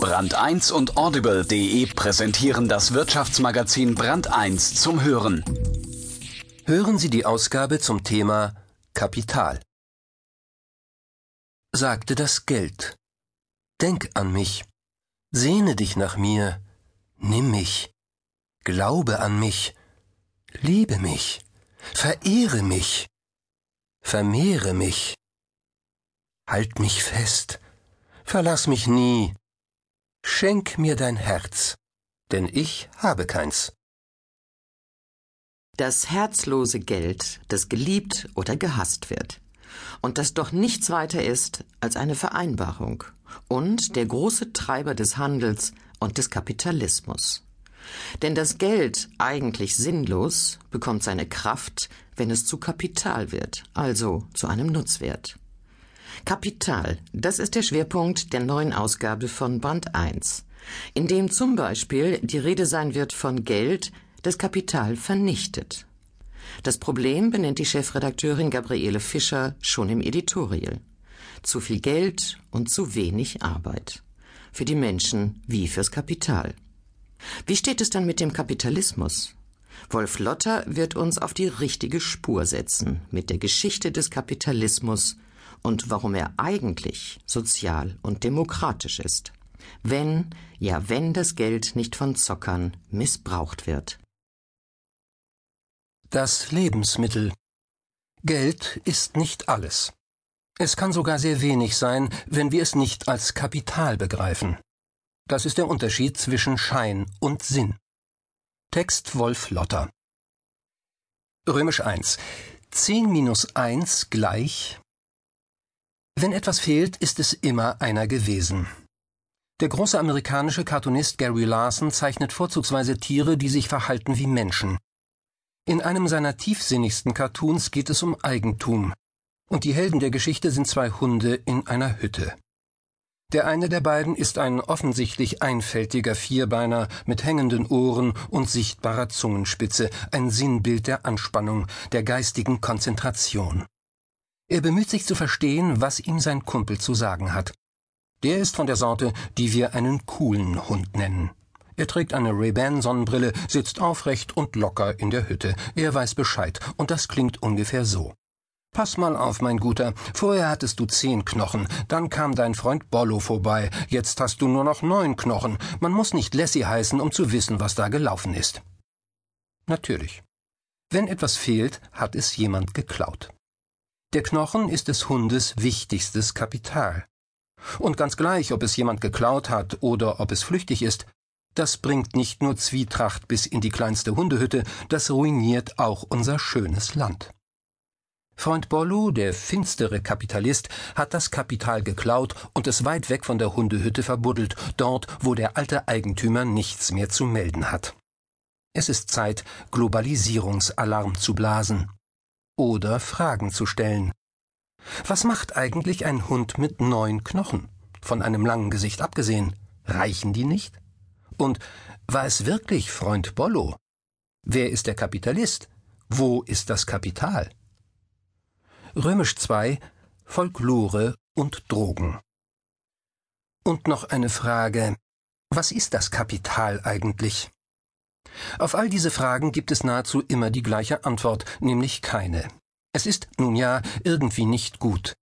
Brand 1 und Audible.de präsentieren das Wirtschaftsmagazin Brand 1 zum Hören. Hören Sie die Ausgabe zum Thema Kapital. Sagte das Geld. Denk an mich. Sehne dich nach mir. Nimm mich. Glaube an mich. Liebe mich. Verehre mich. Vermehre mich. Halt mich fest. Verlass mich nie. Schenk mir dein Herz, denn ich habe keins. Das herzlose Geld, das geliebt oder gehasst wird. Und das doch nichts weiter ist als eine Vereinbarung und der große Treiber des Handels und des Kapitalismus. Denn das Geld, eigentlich sinnlos, bekommt seine Kraft, wenn es zu Kapital wird, also zu einem Nutzwert. Kapital, das ist der Schwerpunkt der neuen Ausgabe von Band 1, in dem zum Beispiel die Rede sein wird von Geld, das Kapital vernichtet. Das Problem benennt die Chefredakteurin Gabriele Fischer schon im Editorial. Zu viel Geld und zu wenig Arbeit. Für die Menschen wie fürs Kapital. Wie steht es dann mit dem Kapitalismus? Wolf Lotter wird uns auf die richtige Spur setzen mit der Geschichte des Kapitalismus und warum er eigentlich sozial und demokratisch ist. Wenn, ja wenn das Geld nicht von Zockern missbraucht wird. Das Lebensmittel. Geld ist nicht alles. Es kann sogar sehr wenig sein, wenn wir es nicht als Kapital begreifen. Das ist der Unterschied zwischen Schein und Sinn. Text Wolf Lotter. Römisch 1. 10 minus 1 gleich wenn etwas fehlt, ist es immer einer gewesen. Der große amerikanische Cartoonist Gary Larson zeichnet vorzugsweise Tiere, die sich verhalten wie Menschen. In einem seiner tiefsinnigsten Cartoons geht es um Eigentum. Und die Helden der Geschichte sind zwei Hunde in einer Hütte. Der eine der beiden ist ein offensichtlich einfältiger Vierbeiner mit hängenden Ohren und sichtbarer Zungenspitze, ein Sinnbild der Anspannung, der geistigen Konzentration. Er bemüht sich zu verstehen, was ihm sein Kumpel zu sagen hat. Der ist von der Sorte, die wir einen coolen Hund nennen. Er trägt eine Ray-Ban-Sonnenbrille, sitzt aufrecht und locker in der Hütte. Er weiß Bescheid, und das klingt ungefähr so. Pass mal auf, mein Guter. Vorher hattest du zehn Knochen, dann kam dein Freund Bollo vorbei, jetzt hast du nur noch neun Knochen. Man muss nicht Lassie heißen, um zu wissen, was da gelaufen ist. Natürlich. Wenn etwas fehlt, hat es jemand geklaut. Der Knochen ist des Hundes wichtigstes Kapital. Und ganz gleich, ob es jemand geklaut hat oder ob es flüchtig ist, das bringt nicht nur Zwietracht bis in die kleinste Hundehütte, das ruiniert auch unser schönes Land. Freund Bollu, der finstere Kapitalist, hat das Kapital geklaut und es weit weg von der Hundehütte verbuddelt, dort, wo der alte Eigentümer nichts mehr zu melden hat. Es ist Zeit, Globalisierungsalarm zu blasen oder Fragen zu stellen. Was macht eigentlich ein Hund mit neun Knochen? Von einem langen Gesicht abgesehen. Reichen die nicht? Und war es wirklich Freund Bollo? Wer ist der Kapitalist? Wo ist das Kapital? Römisch 2 Folklore und Drogen. Und noch eine Frage. Was ist das Kapital eigentlich? Auf all diese Fragen gibt es nahezu immer die gleiche Antwort, nämlich keine. Es ist, nun ja, irgendwie nicht gut.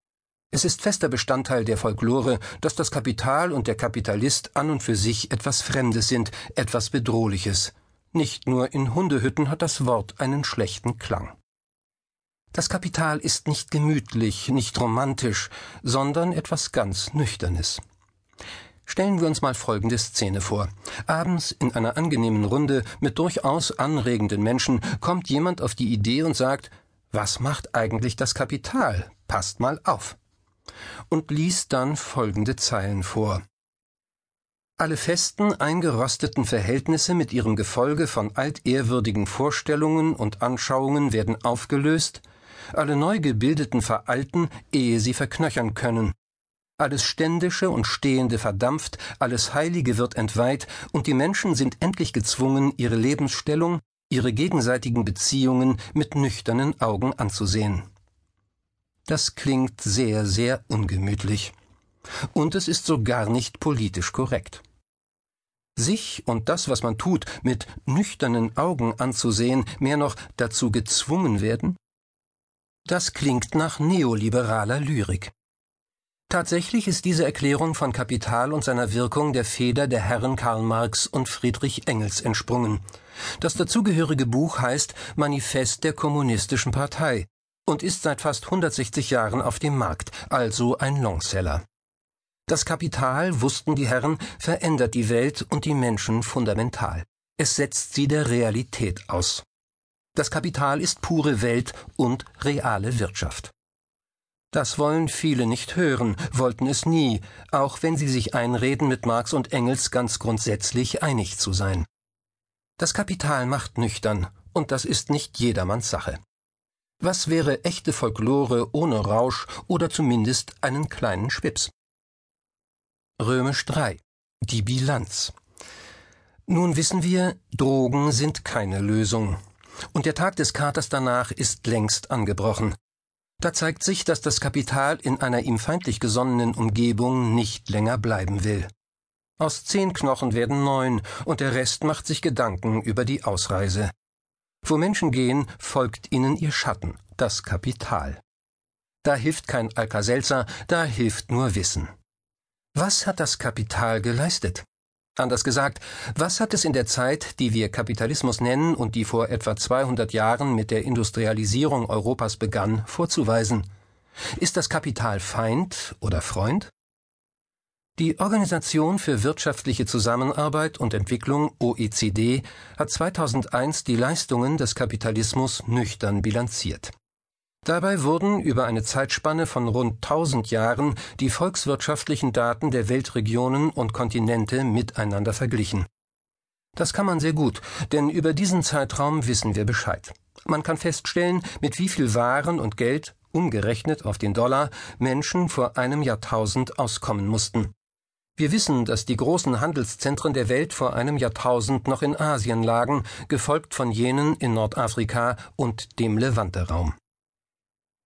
Es ist fester Bestandteil der Folklore, dass das Kapital und der Kapitalist an und für sich etwas Fremdes sind, etwas Bedrohliches. Nicht nur in Hundehütten hat das Wort einen schlechten Klang. Das Kapital ist nicht gemütlich, nicht romantisch, sondern etwas ganz Nüchternes. Stellen wir uns mal folgende Szene vor. Abends in einer angenehmen Runde mit durchaus anregenden Menschen kommt jemand auf die Idee und sagt, was macht eigentlich das Kapital? Passt mal auf. Und liest dann folgende Zeilen vor. Alle festen, eingerosteten Verhältnisse mit ihrem Gefolge von altehrwürdigen Vorstellungen und Anschauungen werden aufgelöst, alle neu gebildeten veralten, ehe sie verknöchern können, alles Ständische und Stehende verdampft, alles Heilige wird entweiht, und die Menschen sind endlich gezwungen, ihre Lebensstellung, ihre gegenseitigen Beziehungen mit nüchternen Augen anzusehen. Das klingt sehr, sehr ungemütlich. Und es ist so gar nicht politisch korrekt. sich und das, was man tut, mit nüchternen Augen anzusehen, mehr noch dazu gezwungen werden? Das klingt nach neoliberaler Lyrik. Tatsächlich ist diese Erklärung von Kapital und seiner Wirkung der Feder der Herren Karl Marx und Friedrich Engels entsprungen. Das dazugehörige Buch heißt Manifest der Kommunistischen Partei und ist seit fast 160 Jahren auf dem Markt, also ein Longseller. Das Kapital, wussten die Herren, verändert die Welt und die Menschen fundamental. Es setzt sie der Realität aus. Das Kapital ist pure Welt und reale Wirtschaft. Das wollen viele nicht hören, wollten es nie, auch wenn sie sich einreden, mit Marx und Engels ganz grundsätzlich einig zu sein. Das Kapital macht nüchtern, und das ist nicht jedermanns Sache. Was wäre echte Folklore ohne Rausch oder zumindest einen kleinen Schwips? Römisch 3. Die Bilanz. Nun wissen wir, Drogen sind keine Lösung. Und der Tag des Katers danach ist längst angebrochen. Da zeigt sich, dass das Kapital in einer ihm feindlich gesonnenen Umgebung nicht länger bleiben will. Aus zehn Knochen werden neun, und der Rest macht sich Gedanken über die Ausreise. Wo Menschen gehen, folgt ihnen ihr Schatten, das Kapital. Da hilft kein Alka-Seltzer, da hilft nur Wissen. Was hat das Kapital geleistet? Anders gesagt, was hat es in der Zeit, die wir Kapitalismus nennen und die vor etwa 200 Jahren mit der Industrialisierung Europas begann, vorzuweisen? Ist das Kapital Feind oder Freund? Die Organisation für wirtschaftliche Zusammenarbeit und Entwicklung OECD hat 2001 die Leistungen des Kapitalismus nüchtern bilanziert. Dabei wurden über eine Zeitspanne von rund 1000 Jahren die volkswirtschaftlichen Daten der Weltregionen und Kontinente miteinander verglichen. Das kann man sehr gut, denn über diesen Zeitraum wissen wir Bescheid. Man kann feststellen, mit wie viel Waren und Geld, umgerechnet auf den Dollar, Menschen vor einem Jahrtausend auskommen mussten. Wir wissen, dass die großen Handelszentren der Welt vor einem Jahrtausend noch in Asien lagen, gefolgt von jenen in Nordafrika und dem Levante-Raum.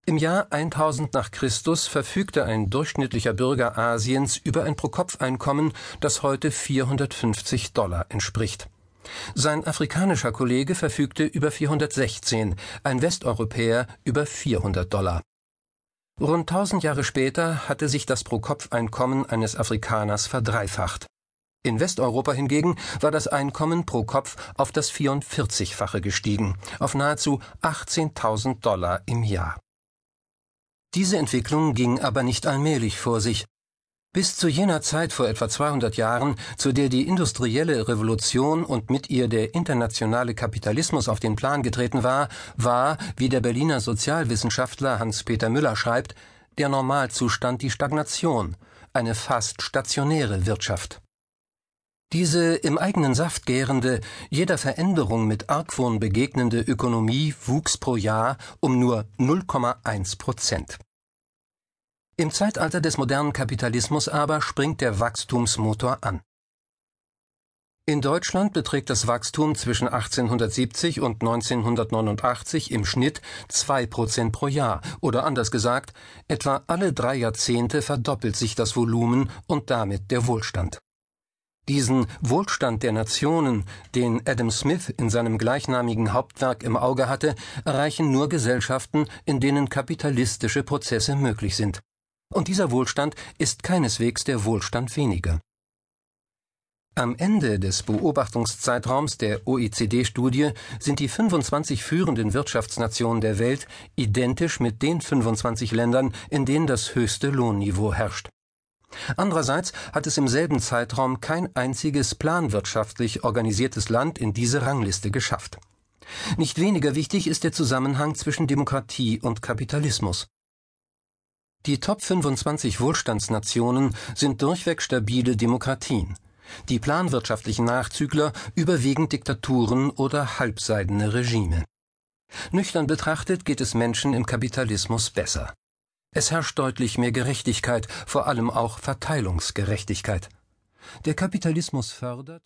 Im Jahr 1000 nach Christus verfügte ein durchschnittlicher Bürger Asiens über ein Pro-Kopf-Einkommen, das heute 450 Dollar entspricht. Sein afrikanischer Kollege verfügte über 416, ein Westeuropäer über 400 Dollar. Rund 1000 Jahre später hatte sich das Pro-Kopf-Einkommen eines Afrikaners verdreifacht. In Westeuropa hingegen war das Einkommen pro Kopf auf das 44-fache gestiegen, auf nahezu 18.000 Dollar im Jahr. Diese Entwicklung ging aber nicht allmählich vor sich. Bis zu jener Zeit vor etwa 200 Jahren, zu der die industrielle Revolution und mit ihr der internationale Kapitalismus auf den Plan getreten war, war, wie der Berliner Sozialwissenschaftler Hans-Peter Müller schreibt, der Normalzustand die Stagnation, eine fast stationäre Wirtschaft. Diese im eigenen Saft gärende, jeder Veränderung mit Argwohn begegnende Ökonomie wuchs pro Jahr um nur 0,1 Prozent. Im Zeitalter des modernen Kapitalismus aber springt der Wachstumsmotor an. In Deutschland beträgt das Wachstum zwischen 1870 und 1989 im Schnitt zwei Prozent pro Jahr, oder anders gesagt, etwa alle drei Jahrzehnte verdoppelt sich das Volumen und damit der Wohlstand. Diesen Wohlstand der Nationen, den Adam Smith in seinem gleichnamigen Hauptwerk im Auge hatte, erreichen nur Gesellschaften, in denen kapitalistische Prozesse möglich sind. Und dieser Wohlstand ist keineswegs der Wohlstand weniger. Am Ende des Beobachtungszeitraums der OECD-Studie sind die 25 führenden Wirtschaftsnationen der Welt identisch mit den 25 Ländern, in denen das höchste Lohnniveau herrscht. Andererseits hat es im selben Zeitraum kein einziges planwirtschaftlich organisiertes Land in diese Rangliste geschafft. Nicht weniger wichtig ist der Zusammenhang zwischen Demokratie und Kapitalismus. Die Top 25 Wohlstandsnationen sind durchweg stabile Demokratien. Die planwirtschaftlichen Nachzügler überwiegend Diktaturen oder halbseidene Regime. Nüchtern betrachtet geht es Menschen im Kapitalismus besser. Es herrscht deutlich mehr Gerechtigkeit, vor allem auch Verteilungsgerechtigkeit. Der Kapitalismus fördert